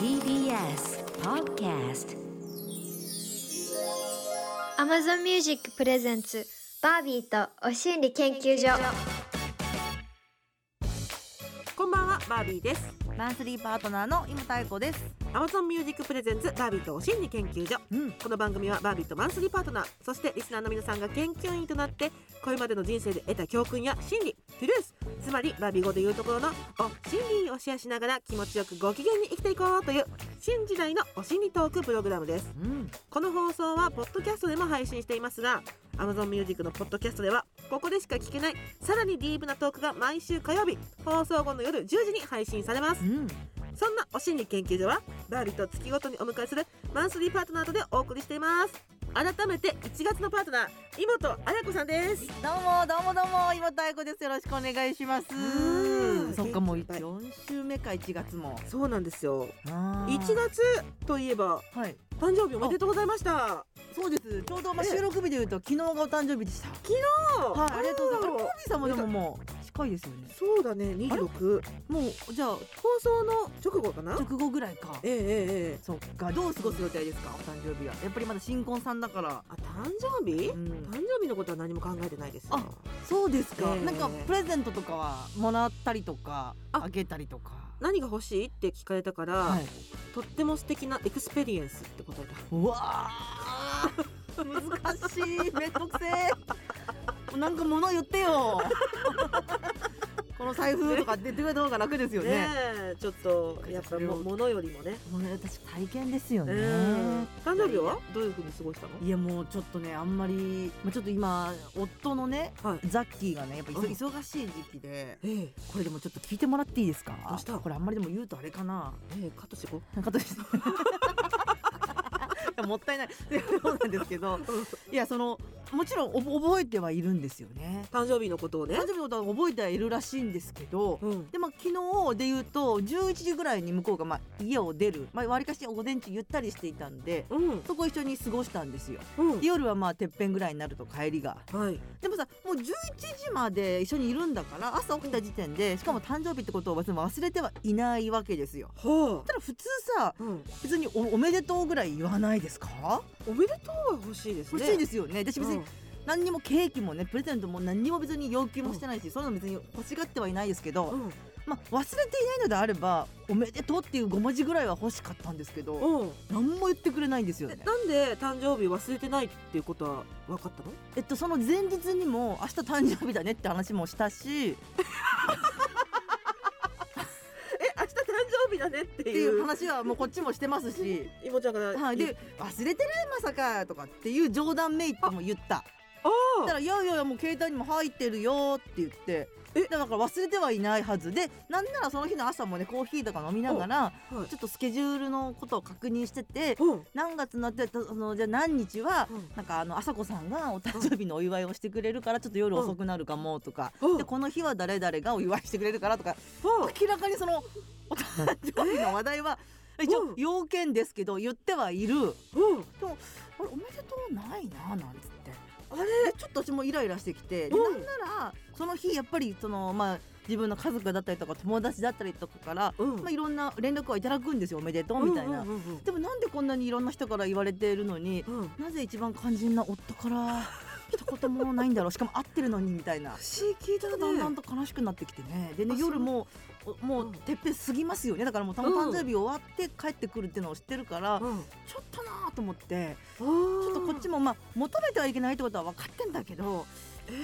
TBS Podcast Amazon Music プレゼンツバービーとお心理研究所こんばんはバービーですマンスリーパートナーの今太子です。Amazon Music プレゼンツバービーとお心理研究所うん。この番組はバービーとマンスリーパートナーそしてリスナーの皆さんが研究員となってこれまでの人生で得た教訓や心理トゥルースつまりバービー語で言うところのお心理をシェアしながら気持ちよくご機嫌に生きていこうという新時代のお心理トークプログラムですうん。この放送はポッドキャストでも配信していますが Amazon Music のポッドキャストではここでしか聞けないさらにディープなトークが毎週火曜日放送後の夜10時に配信されますうん。そんなお心理研究所はバービーと月ごとにお迎えするマンスリーパートナーとでお送りしています改めて1月のパートナー妹彩子さんですどうもどうもどうも今太子です。よろしくお願いしますうん。そっかもう元気いっぱい四週目か1月も。そうなんですよあー1月といえばはい。誕生日おめでとうございましたそうです。ちょうどまあえ収録日で言うと昨日がお誕生日でした。はい。ありがとうございます。コービーさんもでももう近いですよね。そうだね26もうじゃあ放送の直後かな？直後ぐらいか。ええええええそっか。どう過ごす予定ですかお誕生日は。やっぱりまだ新婚さんだから。あ誕生日、うん誕生日のことは何も考えてないですよあそうですか。ええなんかプレゼントとかはもらったりとかああげたりとか。何が欲しいって聞かれたから、はい。とっても素敵な experience って答えたうわー難しいめんどくせえなんか物言ってよ。この財布とかってくれた方が楽ですよね。ちょっとやっぱも物よりもね。もうね私体験ですよね、うん誕生日は？どういう風に過ごしたの？いやもうちょっとねあんまり、まあ、ちょっと今夫のねはい。ザッキーがねやっぱ忙しい時期でええ。これでもちょっと聞いてもらっていいですか？これあんまりでも言うとあれかな。ええカットしてこなんかとしてもったいない。そうなんですけど。いやそのもちろんおぼ覚えてはいるんですよね。誕生日のことをね。誕生日のことは覚えてはいるらしいんですけど、うん。でまあ、昨日で言うと11時ぐらいに向こうがまあ家を出るわり、かし午前中ゆったりしていたんでうん。そこ一緒に過ごしたんですよ。うん。で夜はまあてっぺんぐらいになると帰りが。はい。でもさもう11時まで一緒にいるんだから朝起きた時点でしかも誕生日ってことを忘れてはいないわけですよ。はただ普通さあ、うん、別におおめでとうぐらい言わないですか？おめでとうは欲しいですね。欲しいですよね。私別にうん何にもケーキもねプレゼントも何にも別に要求もしてないし、そういうの別に欲しがってはいないですけど、うん。まあ、忘れていないのであれば「おめでとう」っていう5文字ぐらいは欲しかったんですけどうん。何も言ってくれないんですよね。なんで誕生日忘れてないっていうことは分かったの？えっとその前日にも「明日誕生日だね」って話もしたし え明日誕生日だねっていいうう話はもうこっちもしてますし。妹ちゃんからはい、で「忘れてるまさか」とかっていう冗談めいっても言ったあだから「いやいやいやもう携帯にも入ってるよ」って言って。え？だから忘れてはいないはずでなんならその日の朝もねコーヒーとか飲みながらはい。ちょっとスケジュールのことを確認しててうん。何月になってそのじゃあ何日はうん。なんかあの朝子さんがお誕生日のお祝いをしてくれるからちょっと夜遅くなるかもとか。うん。でこの日は誰々がお祝いしてくれるからとかは明らかにそのお誕生日の話題は一応うん要件ですけど言ってはいる。うん。でもあれおめでとうないななんつってあれ？でちょっと私もイライラしてきてでうん。なんならその日やっぱりそのまあ自分の家族だったりとか友達だったりとかから、うん。まあ、いろんな連絡はいただくんですよおめでとうみたいな、うんうんうんでもなんでこんなにいろんな人から言われているのにうん。うんなぜ一番肝心な夫から一言もないんだろうしかも会ってるのにみたいな。不思議だね。だんだんと悲しくなってきてね。でねあ夜もおもううんてっぺん過ぎますよね。だからもう誕生日終わって帰ってくるっていうのを知ってるから、うん。ちょっとなーと思って。ちょっとこっちもまあ求めてはいけないってことは分かってんだけど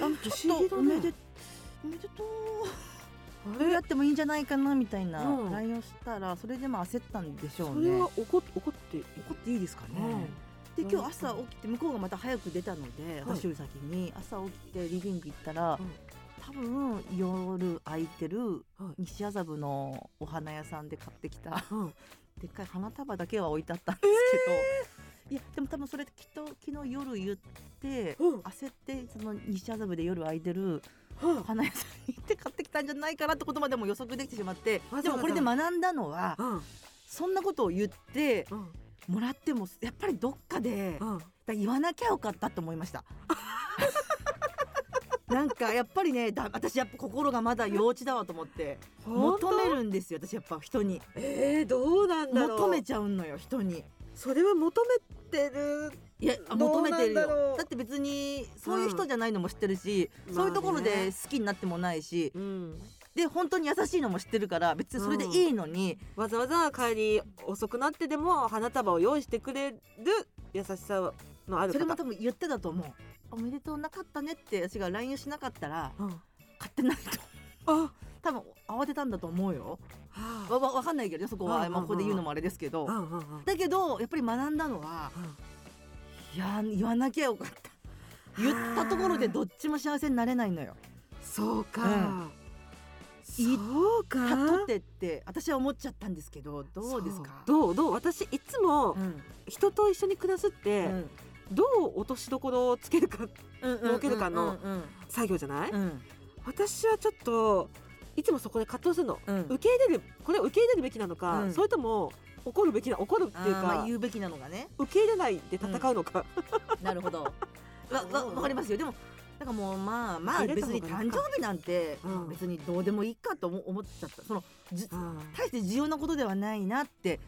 あのちょっとおめでおめでとう。やれ？ってもいいんじゃないかなみたいなうん。LINE をしたらそれでまあ焦ったんでしょそうれねは怒っ怒って怒っていいですかね、でうん。今日朝起きて向こうがまた早く出たのではい。私より先に。朝起きてリビング行ったら、うん多分夜空いてるはい。西麻布のお花屋さんで買ってきたうん。でっかい花束だけは置いてあったんですけど、いやでも多分それきっと昨日夜言って、うん。焦ってその西麻布で夜空いてる花屋さんに行って買ってきたんじゃないかなってことまでも予測できてしまってでもこれで学んだのはあうん。そんなことを言ってうん。もらってもやっぱりどっかでだ言わなきゃよかったと思いました。なんかやっぱりねだ私やっぱ心がまだ幼稚だわと思って求めるんですよ私やっぱ人に。えー、どうなんだろう？求めちゃうのよ人に。それは求めてるいや求めてるよ。だって別にそういう人じゃないのも知ってるし、うん。そういうところまあでね。好きになってもないし、うん。で本当に優しいのも知ってるから別にそれでいいのに、わざわざ帰り遅くなってでも花束を用意してくれる優しさのある方。それも多分言ってたと思う。おめでとうなかったねって私が LINE しなかったらうん。買ってないと。あ。多分慌てたんだと思うよ。はわわわかんないけどねそこは、まあ、ここで言うのもあれですけど、だけどやっぱり学んだのは、いや言わなきゃよかった。言ったところでどっちも幸せになれないのよ。そうか、うん。そうか。たとってって私は思っちゃったんですけどどうですかどうどう私いつもうん人と一緒に暮らすって、うんどう落としどころをつけるかうんうん。儲けるかのうんうん作業じゃない、うん。私はちょっといつもそこで葛藤するの、うん。受け入れるこれを受け入れるべきなのか、うん。それとも怒るべきな怒るっていうか、まあ言うべきなのがね。受け入れないで戦うのか、なるほど。わわわかりますよ。でもなんかもうまあまあ別に誕生日なんてうん。別にどうでもいいかと思思っちゃった。その大して重要なことではないなって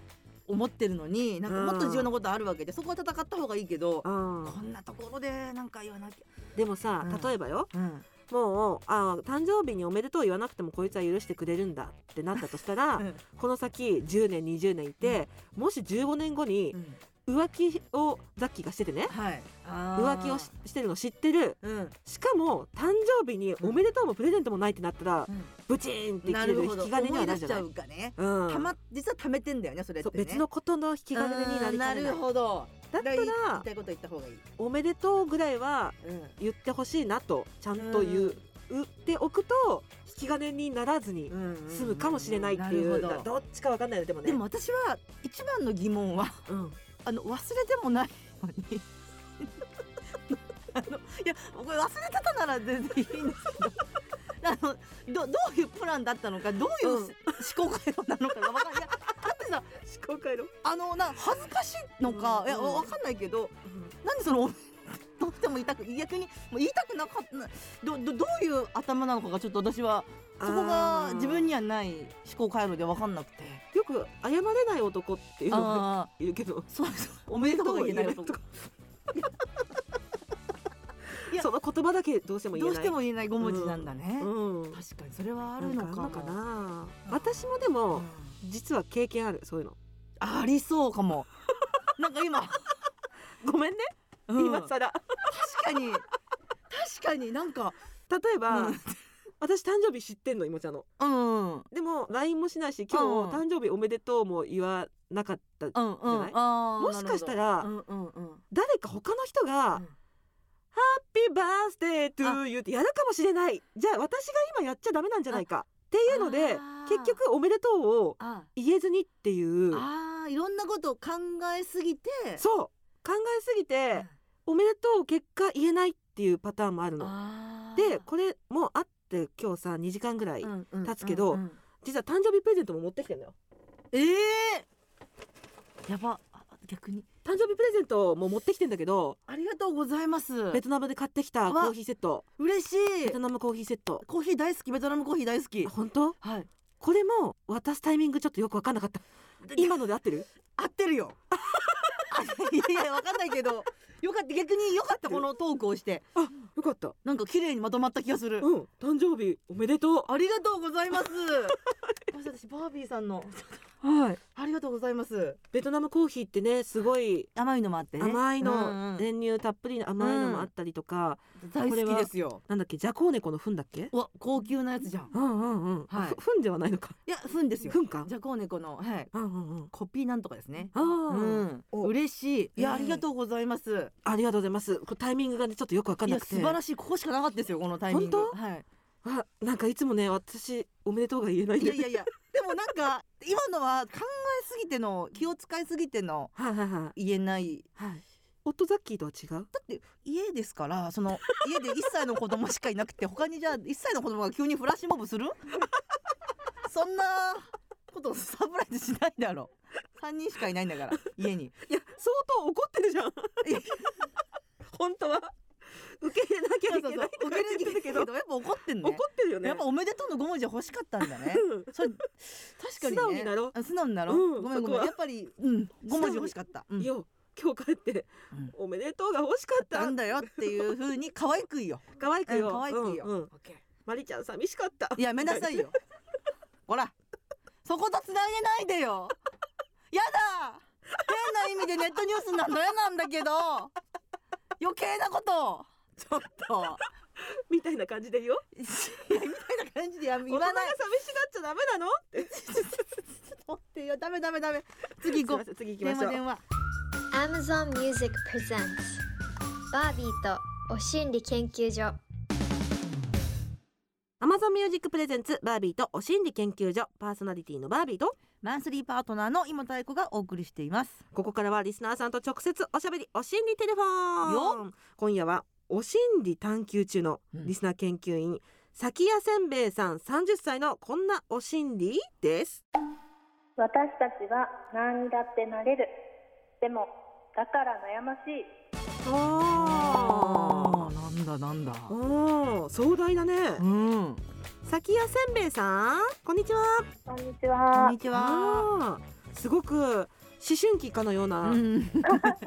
思ってるのになんかもっと重要なことあるわけでそこは戦った方がいいけどうん。こんなところでなんか言わなきでもさ、うん。例えばよ。ゃうん。もうあー誕生日におめでとう言わなくてもこいつは許してくれるんだってなったとしたら、うん。この先10年20年いて、もし15年後にうん。浮気をザッキーがしててね。はい。浮気をししてるの知ってる。うん。しかも誕生日におめでとうもプレゼントもないってなったら、うんブチーンって切なれる引き金にはいなるんじゃない。うかね。うん。たま実は貯めてんだよねそれってね。別のことの引き金になりなるほど。だった言いらたいこと言った方がいいおめでとうぐらいはうん言ってほしいなとちゃんと言う、言っておくと引き金にならずに済むかもしれないっていう、ど。どっちかわかんないよでもね。でも私は一番の疑問はうん、あの忘れてもないのに。あのいやこれ忘れてたなら全然いいんですけどあのどどういうプランだったのかどういう、うん。思考回路なのかが分かんない。いやだってさ思考回路、あのな恥ずかしいのか、うん。いやわ分かんないけどなんでそのどうしても言いたく逆にもう言いたくなかったどどどういう頭なのかがちょっと私はそこが自分にはない思考回路で分かんなくて。よく謝れない男っていうのがいるけどそうそう。おめでとうが言えない男その言葉だけどうしても言えない。どうしても言えない5文字なんだね、うん。確かに。それはあるのかも。な私もでも、うん。実は経験あるそういうの。ありそうかも。なんか今、ごめんね、うん。今更。確かに。確かに。なんか。例えば、うん。私誕生日知ってんのいもちゃんの。うんうん。でも LINE もしないし今日うん誕生日おめでとうも言わなかった、うんじゃない？あーもしかしたらうんうんうん。誰か他の人が、うんハッピーバースデートゥーユーってやるかもしれない。じゃあ私が今やっちゃダメなんじゃないか。っていうので結局おめでとうをあ。言えずにっていう。あーいろんなことを考えすぎて。そう。考えすぎておめでとう結果言えないっていうパターンもあるの。でこれもうあって今日さ2時間ぐらい、うんうん経つけどうんうん実は誕生日プレゼントも持ってきてんのよ。ええやば。あ逆に誕生日プレゼントも持ってきてんだけどありがとうございます。ベトナムで買ってきたコわーヒーセット。嬉しい。ベトナムコーヒーセット。コーヒー大好きベトナムコーヒー大好き。あ本当？はい。これも渡すタイミングちょっとよく分かんなかった。今ので合ってる？合ってるよ。あ いやいやわかんないけど。よかった逆によかったこのトークをして。よかった。なんか綺麗にまとまった気がする。うん。誕生日おめでとありがとうございます。私バービーさんの。うはい。ありがとうございます。ベトナムコーヒーってねすごい甘いのもあってね。甘いの、うんうん練乳たっぷりの甘いのもあったりとか、大好きですよ。なんだっけジャコウネコの糞だっけ？うわ高級なやつじゃん。うんうんうん、はい。ふ糞ではないのか。いや糞ですよ。糞か？じゃこう猫のはい。うんうんうん。コピーなんとかですね。あー、うん。お。嬉しい。いやええ。ありがとうございます。ありがとうございます。タイミングがねちょっとよくわかんなくて。素晴らしい。ここしかなかったですよこのタイミング。本はい。あなんかいつもね私おめでとうが言えないいやいやいや でもなんか今のは考えすぎての気を使いすぎてのはいはいはい。言えない。はい。夫ザッキーとは違う？だって家ですからその家で1歳の子供しかいなくて他にじゃあ1歳の子供が急にフラッシュモブする？そんなことサプライズしないだろ。3人しかいないんだから家に。いや相当怒ってるじゃん。え 本当は受け入れなきゃいけない受け入れなきゃいけないけど。やっぱ怒ってんね。怒ってるよね。やっぱおめでとうの5文字欲しかったんだね。確かに、ね、素直になろ素直になろう、うんごめんごめん。やっぱりうん5文字欲しかった、うん、いや今日帰ってうん。おめでとうが欲しかった。なんだよっていう風に可愛く言いよ。可愛くよう。ん可愛くよ、うんうん。マリちゃん寂しかった。やめなさいよ。ほら。そことつなげないでよ。やだ。変な意味でネットニュースになるの嫌なんだけど。余計なことを ちょっと。みたいな感じで言おう？いやみたいな感じでやめ言わない。大人が寂しがっちゃダメなのってちょっと待ってよダメダメダメ。次行こすいません次う行きましょう。電話 Amazon Music Presents バービーとお心理研究所。Amazon Music プレゼンツバービーとお心理研究所。パーソナリティのバービーと。マンスリーパートナーの今太子がお送りしています。ここからはリスナーさんと直接おしゃべりお心理テレフォン。今夜はお心理探求中のリスナー研究員、崎谷せんべいさん30歳のこんなお心理です。私たちは何にだってなれる。でもだから悩ましい。ああなんだなんだ。ーおー壮大だね。うん。崎谷せんべいさんこんにちは。こんにちこんはにちは。すごく思春期かのようなうん。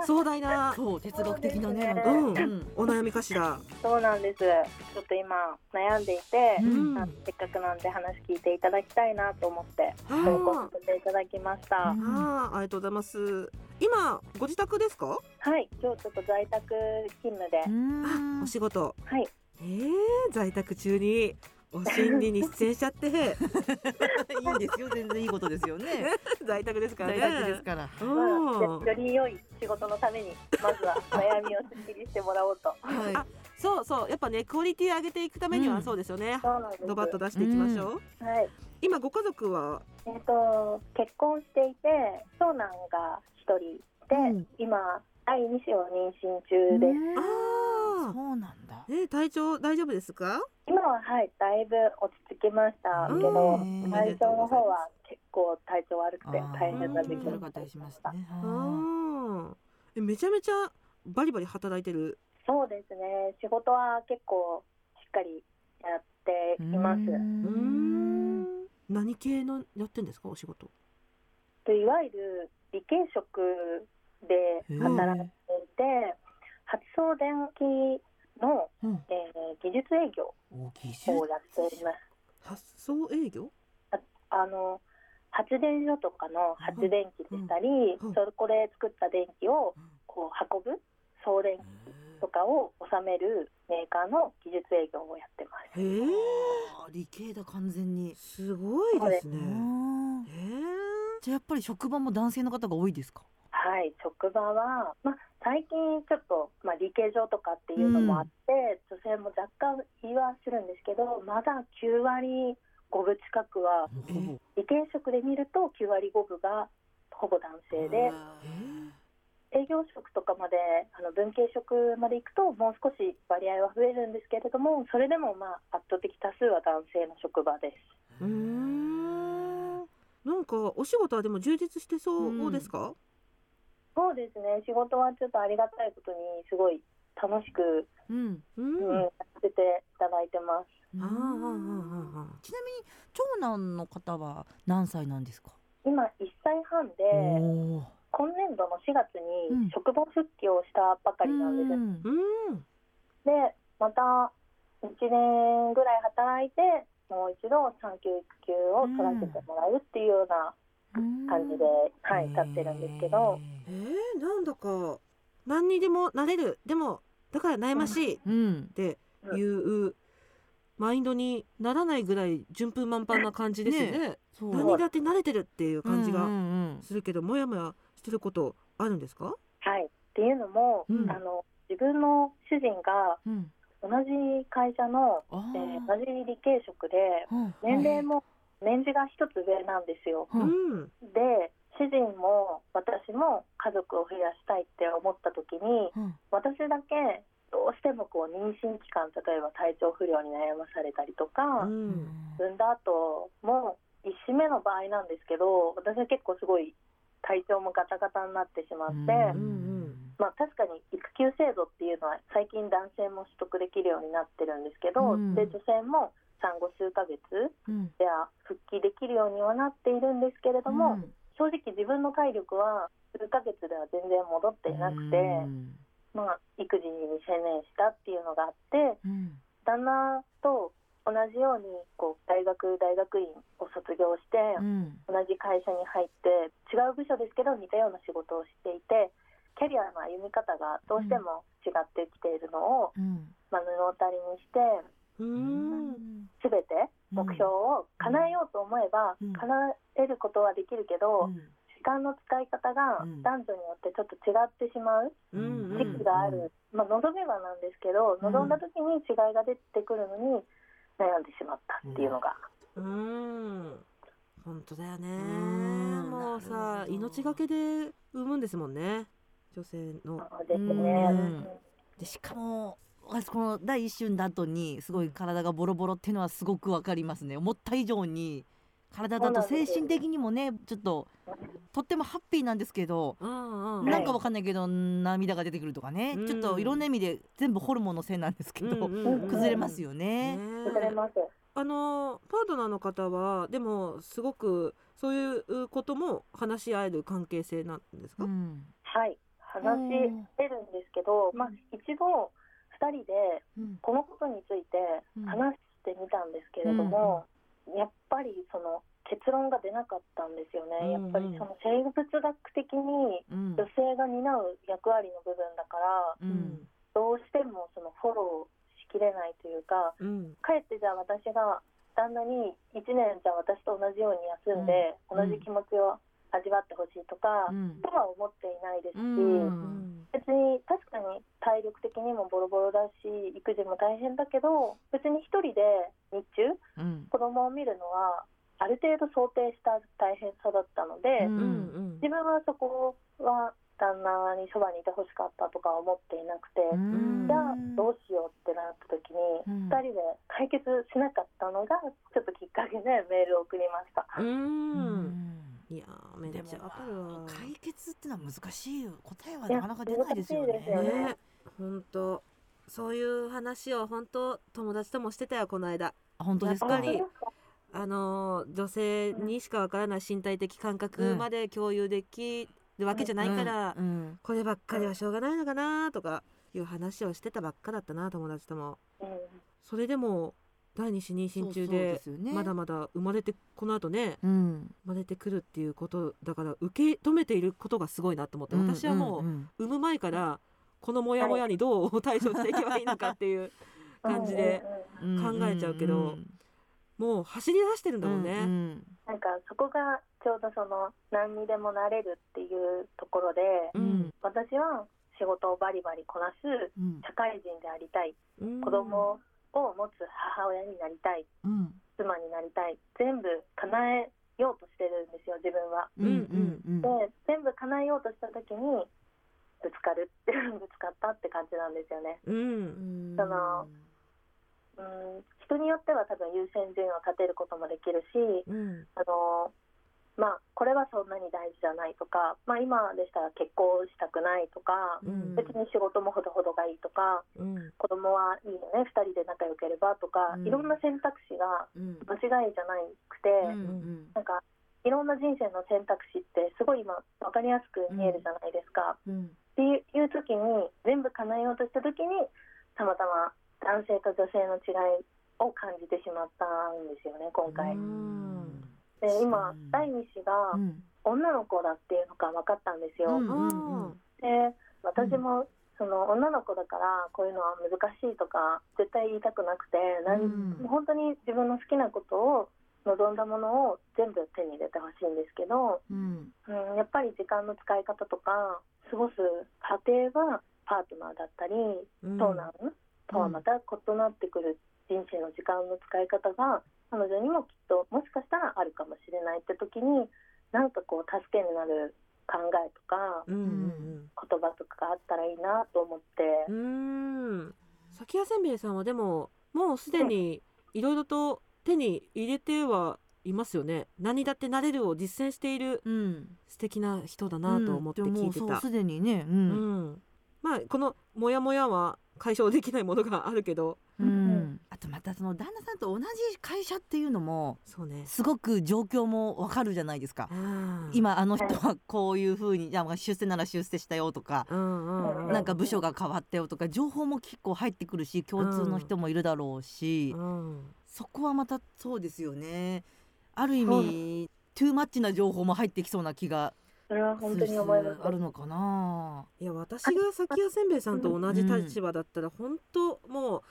壮大なそう哲学的なねうん。うんお悩みかしら。そうなんです。ちょっと今悩んでいて、うん。あせっかくなんで話聞いていただきたいなと思ってあ投稿ーさせていただきました、うん。あーありがとうございます。今ご自宅ですか？はい今日ちょっと在宅勤務で、うん。お仕事。はい。えー、在宅中にお心理に出演しちゃって。いいんですよ。全然いいことですよね。在宅ですから在ね宅ですから。うまあ、んより良い仕事のためにまずは悩みをすっきりしてもらおうと。はい。あそうそう。やっぱねクオリティ上げていくためにはうん。そうですよね、そうなんです。ドバッと出していきましょう、はい。今ご家族は？えっ、と結婚していて長男が一人で、うん。今第二子を妊娠中です、ああそうなんだ。ね体調大丈夫ですか？今ははいだいぶ落ち着きました。けうどん最初の方は結構体調悪くて大変な時期うん悪かったりしますねあー。えめちゃめちゃバリバリ働いてる？そうですね。仕事は結構しっかりやっています。うーん。何系のやってんですかお仕事？でいわゆる理系職で働いていて発送電機の、うん。えー技術営業をやっています。発送営業？あの発電所とかの発電機でしたり、うん。うん。そこで作った電気をこう運ぶ送電機とかを収めるメーカーの技術営業をやってます。へえ理系だ完全に。すごいですね。うんへじゃあやっぱり職場も男性の方が多いですか？はい、職場は、まあ、最近ちょっと、まあ、理系上とかっていうのもあって、女性も若干言いはするんですけどまだ9割5分近くはえ理系職で見ると9割5分がほぼ男性で。営業職とかまであの文系職まで行くともう少し割合は増えるんですけれどもそれでもまあ圧倒的多数は男性の職場です。うーん。なんかお仕事はでも充実してそうですか、そうですね。仕事はちょっとありがたいことにすごい楽しく、うん。うん。うていただいてます。あーあちなみに長男の方は何歳なんですか？今1歳半で今年度の4月うん。に職場復帰をしたばかりなんです、うん。うん。でまた1年ぐらい働いてもう一度産休育休を取らせてもらうっていうような感じで、はい、立ってるんですけど、えー、なんだか何にでもなれる。でもだから悩ましいっうん。ていうマインドにならないぐらい順風満帆な感じですよねそう。何にだって慣れてるっていう感じがうんうんするけど、もやもやしてることあるんですか？はい、っていうのも、うん。あの自分の主人がうん。うん同じ会社の、あえーー同じ理系職でうん。年齢も年次が一つ上なんですよ。ううん。んで主人も私も家族を増やしたいって思った時にうん。私だけどうしてもこう妊娠期間例えば体調不良に悩まされたりとか、うん。産んだ後も1子目の場合なんですけど私は結構すごい体調もガタガタになってしまって、まあ、確かに育休制度っていうのは最近男性も取得できるようになってるんですけど、うん。で女性も産後数ヶ月うん。では復帰できるようにはなっているんですけれども、うん。正直自分の体力は数ヶ月では全然戻っていなくて、うん。まあ、育児に専念したっていうのがあってうん。旦那と同じようにこう大学大学院を卒業して、うん。同じ会社に入って違う部署ですけど似たような仕事をしていてキャリアの歩み方がどうしても違ってきているのを、うん。まあ、布を足りにしてうーん全て目標を叶えようと思えば、うん。叶えることはできるけど、時間の使い方がうん。男女によってちょっと違ってしまううん。時期がある、まあ、望めばなんですけどうん。望んだ時に違いが出てくるのに悩んでしまったっていうのが、うーん。本当だよね。ん。もうさ命がけで産むんですもんね。女性の。そうですね。うん。うん。でしかも私この第一瞬だ後にすごい体がボロボロっていうのはすごくわかりますね。思った以上に体だと精神的にもねちょっととってもハッピーなんですけどうんうん。なんかわかんないけど涙が出てくるとかね。うん。ちょっといろんな意味で全部ホルモンのせいなんですけどうんうんうん。崩れますよね。ね。崩れます。あのパートナーの方はでもすごくそういうことも話し合える関係性なんですか、うん。はい、話してるんですけど、まあ、一度2人でうん。このことについて話してみたんですけれども、やっぱりその結論が出なかったんですよね。やっぱりその生物学的にうん。女性が担う役割の部分だからうん。どうしてもそのフォローしきれないというかうん。かえってじゃあ私が旦那に1年じゃあ私と同じように休んで、うん。同じ気持ちを味わってほしいとか、うん。とは思っていないですし、うん。別に確かに体力的にもボロボロだし育児も大変だけど別に一人で日中うん。子供を見るのはある程度想定した大変さだったので、うん。うん自分はそこは旦那にそばにいてほしかったとか思っていなくて、うん。じゃあどうしようってなった時に、うん。2人で解決しなかったのがちょっときっかけでメールを送りました。うんいやーめっちゃわかるわ解決ってのは難しいよ。答えはなかなか出ないですよね。ね。ね本当そういう話を本当友達ともしてたよこの間。あ本当ですか？あのー女性にしかわからない身体的感覚まで共有できるわけじゃないから、うんうん。こればっかりはしょうがないのかなとかいう話をしてたばっかだったな友達とも。うん。それでも第二子妊娠中そうそうでまだまだ生まれてこの後ねうん。生まれてくるっていうことだから受け止めていることがすごいなと思って私はもううん産む前からこのモヤモヤにどう対処していけばいいのかっていう感じでうんうんうんうん。考えちゃうけどもう走り出してるんだもんね。うん。なんかそこがちょうどその何にでもなれるっていうところで、うん。私は仕事をバリバリこなすうん。社会人でありたい。うん。子供を持つ母親になりたいうん。妻になりたい全部叶えようとしてるんですよ自分は。うんうんで全部叶えようとした時にぶつかるって ぶつかったって感じなんですよね。うん。うん。そのうん人によっては多分優先順位を立てることもできるしうん。あのまあこれはそんなに大事じゃないとか、まあ、今でしたら結婚したくないとかうん。別に仕事もほどほどがいいとかうん。子供はいいよね2人で仲良ければとか、うん。いろんな選択肢がうん。間違いじゃなくて、うんなんかいろんな人生の選択肢ってすごい今分かりやすく見えるじゃないですか。うん。っていう時に全部叶えようとした時にたまたま男性と女性の違いを感じてしまったんですよね今回。うんで今うん第2子がうん。女の子だっていうのが分かったんですよ。うんうんで私もその女の子だからこういうのは難しいとか絶対言いたくなくて、なんうん。本当に自分の好きなことを望んだものを全部手に入れてほしいんですけど、うん。うん、やっぱり時間の使い方とか過ごす過程はパートナーだったりうん。長男とはまた異なってくる人生の時間の使い方が彼女にもきっともしかしたらあるかもしれないって時になんかこう助けになる考えとかうんうん言葉とかがあったらいいなと思って。う。ん。うん先谷せんべいさんはでももうすでにい。ろいろと手に入れてはいますよね。何だってなれるを実践しているうん。素敵な人だなと思って聞いてた。うん。でもそうすでにね。ううん。んまあこのモヤモヤは解消できないものがあるけど。うん、あとまたその旦那さんと同じ会社っていうのもそうねすごく状況もわかるじゃないですか。うん今あの人はこういう風にじゃあ出世なら出世したよとか、うんうんうんなんか部署が変わったよとか情報も結構入ってくるし共通の人もいるだろうし、うんそこはまたそうですよね。ある意味トゥーマッチな情報も入ってきそうな気がそれは本当に思いますあるのかな。いや私が先谷せんべいさんと同じ立場だったら本当もう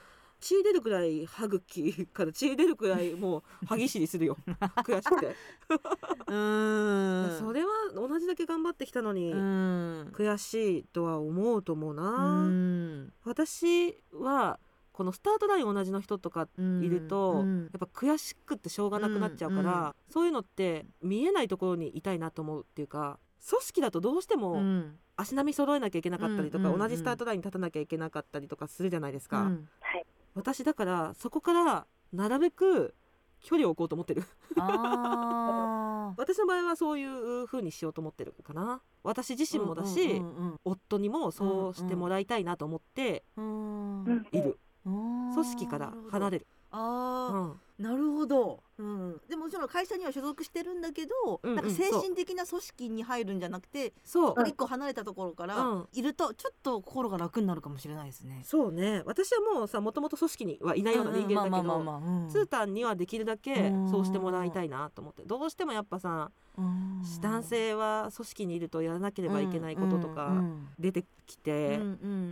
血出るくらい歯茎から血出るくらいもう歯ぎしりするよ。悔しくて、うーん。それは同じだけ頑張ってきたのに、うん。悔しいとは思うと思うな、うん。私はこのスタートライン同じの人とかいると、うん。やっぱ悔しくってしょうがなくなっちゃうから、うん。うんそういうのって見えないところにいたいなと思うっていうか組織だとどうしてもうん。足並み揃えなきゃいけなかったりとか、うんうんうん。同じスタートラインに立たなきゃいけなかったりとかするじゃないですか、うん。はい私だからそこからなるべく距離を置こうと思ってる。あ 私の場合はそういう風にしようと思ってるかな。私自ー身もだし、うん夫にもそうしてもらいたいなと思ってうんうん。いる、うん。組織から離れる、あー。うんなるほど、うん、でももちろん会社には所属してるんだけど、うんうんなんか精神的な組織に入るんじゃなくてそう、一個離れたところからうん。いるとちょっと心が楽になるかもしれないですね。そうね。私はもうさもともと組織にはいないような人間だけど、ツータンにはできるだけうん。そうしてもらいたいなと思ってどうしてもやっぱさうん。男性は組織にいるとやらなければいけないこととかうん。出てきて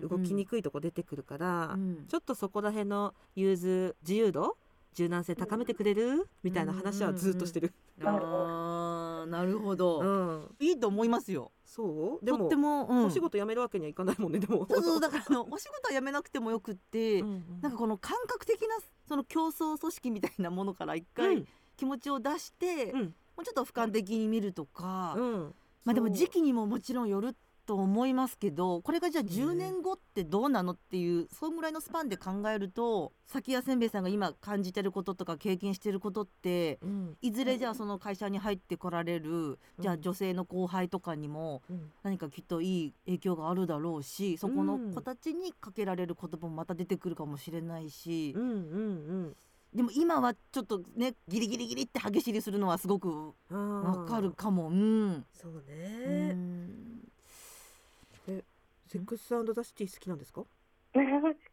動きにくいとこ出てくるからうん。ちょっとそこら辺の融通自由度柔軟性高めてくれる？みたいな話はずっとしてる。なるほど、うん、いいと思いますよ。そう？でもとっても、うん。お仕事辞めるわけにはいかないもんねでも。そうそうだからあのお仕事は辞めなくてもよくって、うんうんなんかこの感覚的なその競争組織みたいなものから一う回ん。気持ちを出して、うん。もうちょっと俯瞰的に見るとか、うん。まあでも時期にももちろんよると思いますけどこれがじゃあそうね10年後ってどうなのっていうそんぐらいのスパンで考えると先谷せんべいさんが今感じてることとか経験してることってうん。いずれじゃあその会社に入ってこられるじゃあ女性の後輩とかにもうん。何かきっといい影響があるだろうしそこの子たちにかけられる言葉もまた出てくるかもしれないし。うんうんでも今はちょっとねギリギリギリって激しりするのはすごくうんわかるかも。うん。そううね、んセックスザシティ好きなんですか？好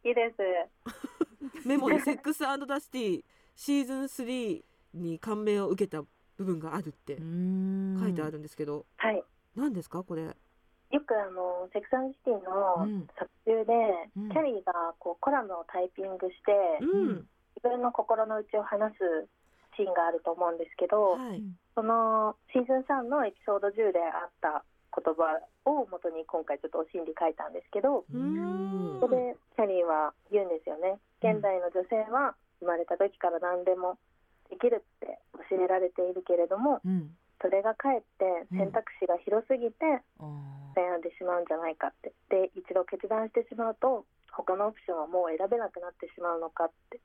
きです。メモにセックスザシティシーズン3に感銘を受けた部分があるって書いてあるんですけど、はい。何ですかこれ？よくあのセクサンシティうのん。作中で、うん。キャリーがこうコラムをタイピングして、うん、自分の心の内を話すシーンがあると思うんですけど、はい。そのシーズン3のエピソード10であった言葉を元に今回ちょっとお心理書いたんですけど、うん。そこでキャリーは言うんですよね。現代の女性は生まれた時から何でもできるって教えられているけれどもうん。それがかえって選択肢が広すぎてあ悩んでしまうんじゃないかって。で一度決断してしまうと他のオプションはもう選べなくなってしまうのかって。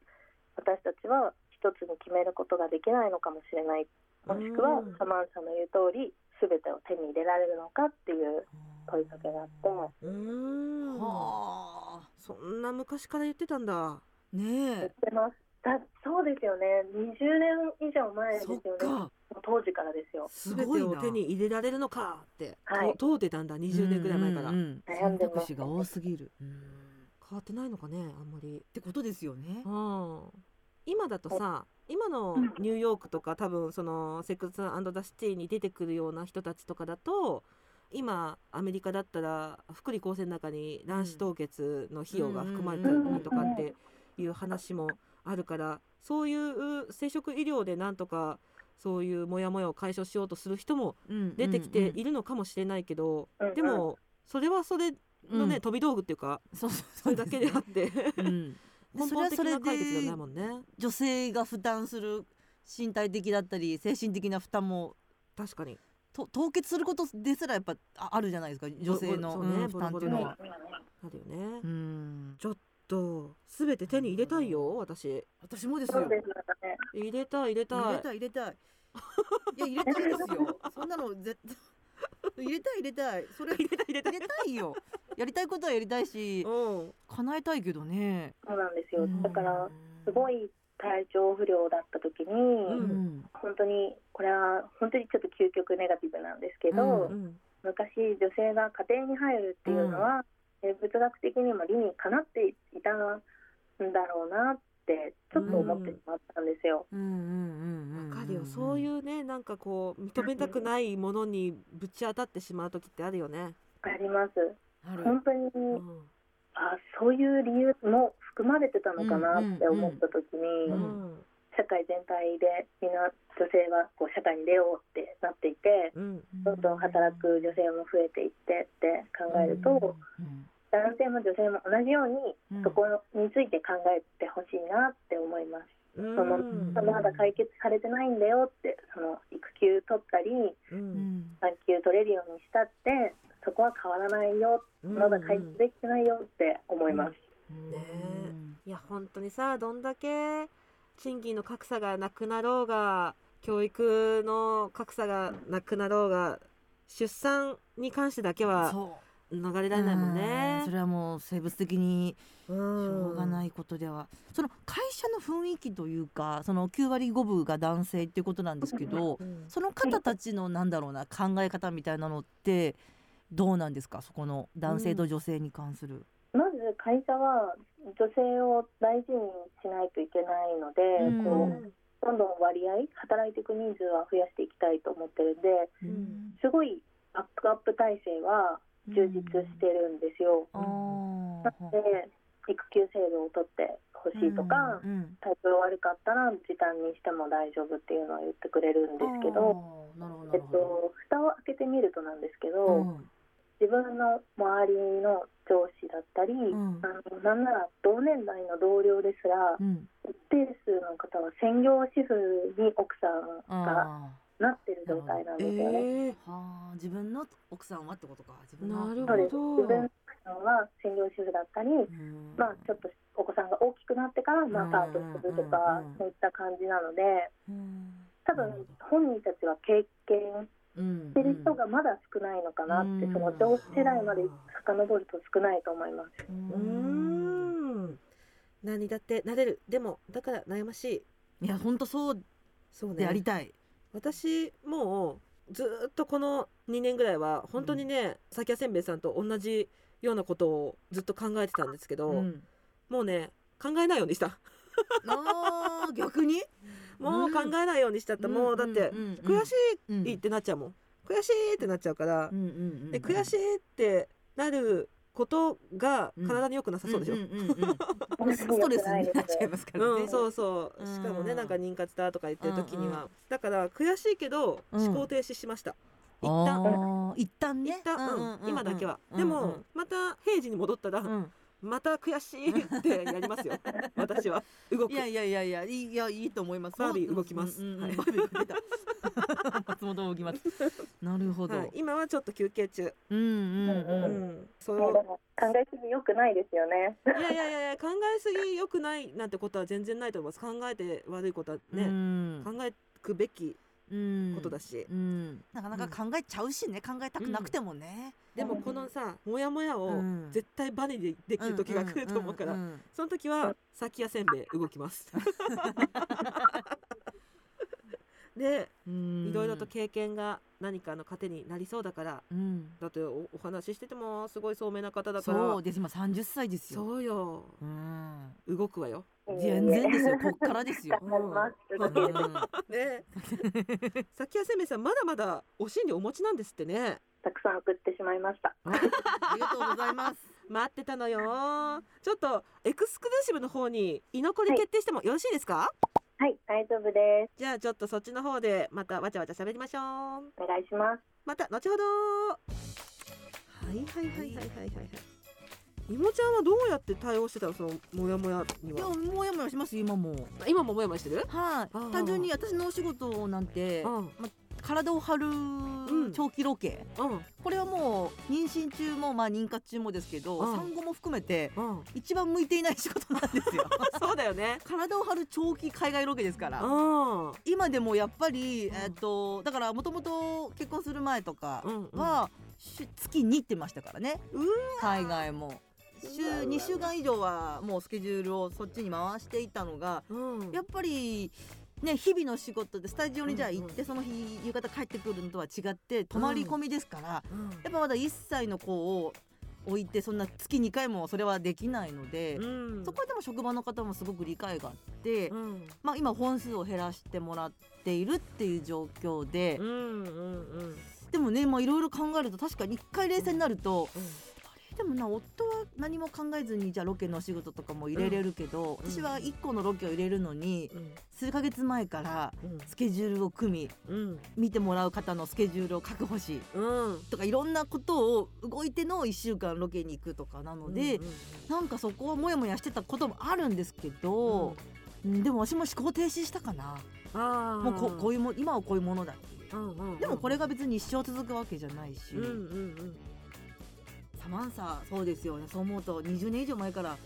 私たちは一つに決めることができないのかもしれない。もしくはうん。サマンサの言う通り全てを手に入れられるのかっていう問いかけがあって。うーん。はあ。そんな昔から言ってたんだ。ね言っえてます。だそうですよね。20年以上前ですそよね。っか。当時からですよ。す全ごいな。てを手に入れられるのかって、はい。と問うてたんだ。20年ぐらい前から、うんうんうん。選悩んでます択肢が多すぎる。うん。変わってないのかねあんまり。ってことですよね。うん。今だとさ今のニューヨークとか多分そのセックスザシティに出てくるような人たちとかだと今アメリカだったら福利厚生の中に卵子凍結の費用が含まれてるとかっていう話もあるからそういう生殖医療でなんとかそういうモヤモヤを解消しようとする人も出てきているのかもしれないけど、でもそれはそれのね、うん。飛び道具っていうかそれだけであって。うん根本的な解決ではないもんね。女性が負担する身体的だったり精神的な負担も確かに。と凍結することですらやっぱああるじゃないですか女性の、ねうん負担っていうのは。なるよね、うん。ちょっと全て手に入れたいよ私。私もですよ。入れたい入れたい。入れたい入れたい。いや入れたいですよ。そんなの絶対入れたい入れたい。それ入れたい入れたい。入れたいよ。やりたいことはやりたいしうん。叶えたいけどね。そうなんですよ。うん。だからすごい体調不良だった時に、うん。本当にこれは本当にちょっと究極ネガティブなんですけど、うんうん。昔女性が家庭に入るっていうのは、生物学的にも理にかなっていたんだろうなってちょっと思ってしまったんですよ。うん。うんうんうんわかるよそういうねなんかこう認めたくないものにぶち当たってしまう時ってあるよね。あります。本当に、うんあそういう理由も含まれてたのかなって思った時に、社会全体でみんな女性はこう社会に出ようってなっていてうん。どんどん働く女性も増えていってって考えると、うん男性も女性も同じようにうん。そこについて考えてほしいなって思います。うん。そのんまだ解決されてないんだよってその育休取ったり産休取れるようにしたってそこは変わらないよ。まだ解決できてないよって思います。いや本当にさどんだけ賃金の格差がなくなろうが教育の格差がなくなろうが出産に関してだけはそう。逃れられないもんうん。ねそ。れはもう生物的にししょうがないいことでは、その会社の雰囲気というかその9割5分が男性っていうことなんですけどその方たちのなんだろうな考え方みたいなのってどうなんですか？そこの男性と女性に関する。まず会社は女性を大事にしないといけないので、うん。こうどんどん割合働いていく人数は増やしていきたいと思ってるんでん。すごいバックアップ体制は充実してるんですよ。あなーので育休制度を取ってほしいとか、うん体調悪かったら時短にしても大丈夫っていうのを言ってくれるんですけど、えっ。と、蓋を開けてみるとなんですけど、うん自分の周りの上司だったり、ん。あのなんなら同年代の同僚ですら、うん。一定数の方は専業主婦に奥さんがあなってる状態なんですよね。えー。はあ自分の奥さんはってことか自分の。なるほど。自分の奥さんは専業主婦だったり、うん。まあ、ちょっとお子さんが大きくなってから、まあ、うんパートするとか、うん。そういった感じなのでうん。多分本人たちは経験うんしてる人がまだ少ないのかなって、うん。その上司世代まで遡ると少ないと思います。うん。何だってなれる。でもだから悩ましい。いや本当そうそうでありねたい。私もうずーっとこの2年ぐらいは本当にね崎谷せんべいさんと同じようなことをずっと考えてたんですけど、うん。もうね考えないようにした。あー逆に？もう考えないようにしちゃった、もうだって悔しいいってなっちゃうもん。悔しいってなっちゃうから、うんうんうんで悔しいってなることがうん体に良くなさそうでしょ、んんうんうん本当にストレスになっちゃいますからね。うん、そうそう。うんしかもねなんか妊活だとか言ってる時には、うんだから悔しいけどうん思考停止しました、一旦。一旦ね。一旦、うん。うん今だけは、うんでも、また平時に戻ったら、うん。また悔しいってやりますよ 私は。動く。いやいやいやいやいいいやいいと思います。バービー動きます。うんうんうんはい。バービーが出た。松本動きます。なるほど。はい、今はちょっと休憩中、うんうんううん。ん、そうもう。でも考えすぎ良くないですよね。いやいやいやいや考えすぎ良くないなんてことは全然ないと思います。考えて悪いことはね、うん。考えくべきうんことだし、うん、なかなか考えちゃうしね、考えたくなくてもね。でもこのさモヤモヤをうん。絶対バネでできる時が来ると思うから、その時は先やせんべい動きます。でうんいろいろと経験が何かの糧になりそうだからうん、だっておお話ししててもすごい聡明な方だからそうです今三十歳ですよ。そうようん、動くわよ。全然ですよ。こっからですよ。ね先やせんべいさんまだまだお心理お持ちなんですってね。たくさん送ってしまいました。ありがとうございます。待ってたのよ。ちょっとエクスクルーシブの方に居残り決定してもよろしいですか？はい、大丈夫です。じゃあちょっとそっちの方でまたわちゃわちゃ喋りましょう。お願いします。また後ほど。はいはいはいはいはいはいはい。いもちゃんはどうやって対応してたの？そのモヤモヤにいやは。もやもやします今も。今もモヤモヤしてる？はい、単純に私のお仕事なんてうん体を張るん。長期ロケ、うん。これはもう妊娠中もまあ妊活中もですけど、うん。産後も含めてうん。一番向いていない仕事なんですよ。そうだよね。体を張る長期海外ロケですから。うん。今でもやっぱり、えっとだからもともと結婚する前とかうんうん。月に行ってましたからね。海外も。週うわうわ2週間以上はもうスケジュールをそっちに回していたのがうん。やっぱりね日々の仕事でスタジオにじゃあ行っうんてその日夕方帰ってくるのとは違って泊まり込みですからうんやっぱまだ1歳の子を置いてそんな月2回もそれはできないのでうん。そこはでも職場の方もすごく理解があってうん。まあ今本数を減らしてもらっているっていう状況でうんうんうん。でもねまあいろいろ考えると確かに1回冷静になるとうんでもな夫は何も考えずにじゃあロケのお仕事とかも入れれるけど、うん。私は1個のロケを入れるのにうん。数ヶ月前からうん。スケジュールを組みうん。見てもらう方のスケジュールを確保しうん。とかいろんなことを動いての1週間ロケに行くとかなので、うんなんかそこはモヤモヤしてたこともあるんですけど、うん。でも私も思考停止したかな。もうここういうも今はこういうものだっていう。うんうんうん。でもこれが別に一生続くわけじゃないし、うんうんうんサマンサそうですよね。そう思うと20年以上前から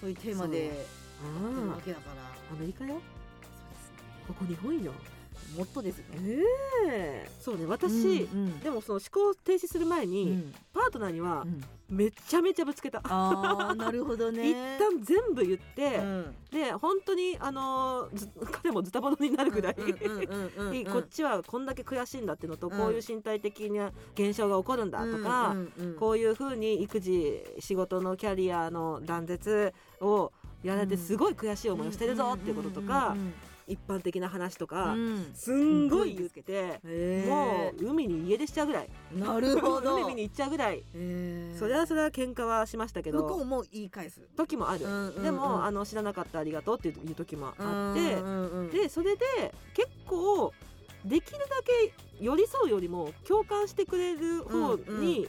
そういうテーマでやってるあわけだから。ーアメリカよ。そうここ日本よ。ですねもっとですね。ええそうね私、うんうん。でもその思考停止する前うに、ん。パートナーにはうん。めちゃめちゃぶつけた、あーなるほどね。一旦全部言って、うん。で本当にあの 彼もズタボロになるぐらい、うんうんうんうんうん。こっちはこんだけ悔しいんだっていうのと、うん。こういう身体的な現象が起こるんだとか、うんうんうんこういうふうに育児仕事のキャリアの断絶をやられてすごい悔しい思いをしてるぞっていうこととか、うん一般的な話とうか、んうん。すんごい言って、もう海に家出しちゃうぐらい。なるほど。海見に行っちゃうぐらい、それはそれは喧嘩はしましたけど向こうも言い返す。時もある、でもあのの知らなかったありがとうっていう時もあって、ででそれで結構できるだけ寄り添うよりも共感してくれる方に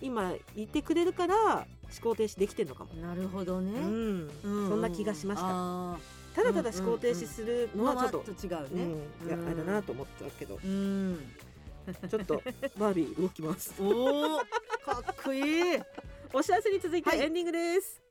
今いてくれるから思考停止できてるのかも、なるほどね。うん。そそんな気がしました。あただただ思考停止するーのはちょっと、まあ違ううんねいやあれだなと思ったけど。うん。ちょっと バービー動きます。おおかっこいい。お知らせに続いてはい。エンディングです、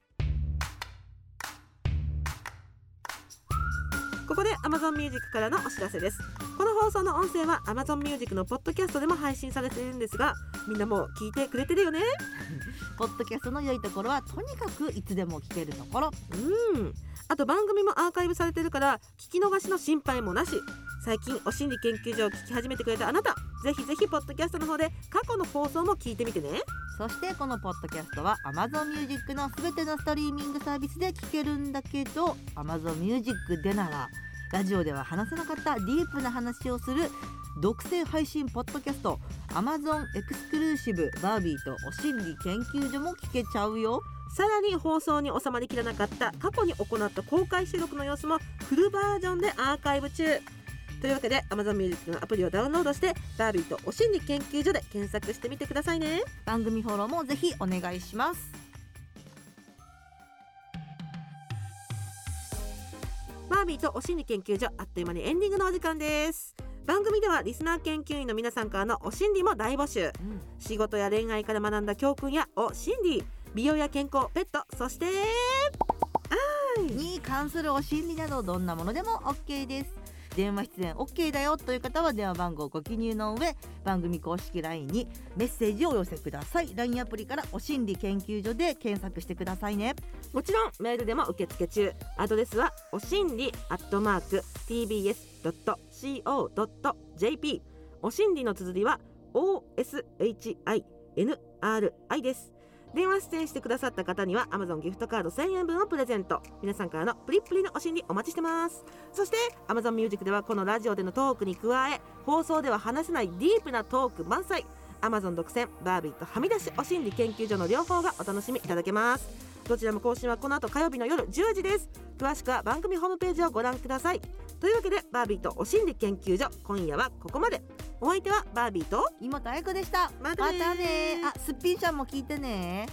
ここで Amazon Music からのお知らせです。この放送の音声は Amazon Music のポッドキャストでも配信されているんですがみんなもう聞いてくれてるよね？ポッドキャストの良いところはとにかくいつでも聞けるところ。うん。あと番組もアーカイブされてるから聞き逃しの心配もなし。最近お心理研究所を聞き始めてくれたあなたぜひぜひポッドキャストの方で過去の放送も聞いてみてね。そしてこのポッドキャストは Amazon Music のすべてのストリーミングサービスで聞けるんだけど Amazon Music でならラジオでは話せなかったディープな話をする独占配信ポッドキャスト Amazon エクスクルーシブバービーとお心理研究所も聞けちゃうよ。さらに放送に収まりきらなかった過去に行った公開収録の様子もフルバージョンでアーカイブ中というわけで Amazon Music のアプリをダウンロードしてバービーとお心理研究所で検索してみてくださいね。番組フォローもぜひお願いします。バービーとお心理研究所あっという間にエンディングのお時間です。番組ではリスナー研究員の皆さんからのお心理も大募集。仕事や恋愛から学んだ教訓やお心理美容や健康ペットそしてに関するお心理などどんなものでも OK です電話出演 OK だよという方は電話番号をご記入の上番組公式 LINE にメッセージをお寄せください。LINE アプリからお心理研究所で検索してくださいね。もちろんメールでも受付中。アドレスはおしんりアットマーク tbs.co.jp おしんりの綴りは OSHINRI です。電話出演してくださった方には Amazon ギフトカード1000円分をプレゼント。皆さんからのプリップリのお心理お待ちしてます。そして Amazon Music ではこのラジオでのトークに加え放送では話せないディープなトーク満載。Amazon 独占バービーとはみ出しお心理研究所の両方がお楽しみいただけます。どちらも更新はこの後火曜日の夜10時です。詳しくは番組ホームページをご覧ください。というわけでバービーとお心理研究所今夜はここまで。お相手はバービーと妹彩子でした。またねあすっぴんちゃんも聞いてね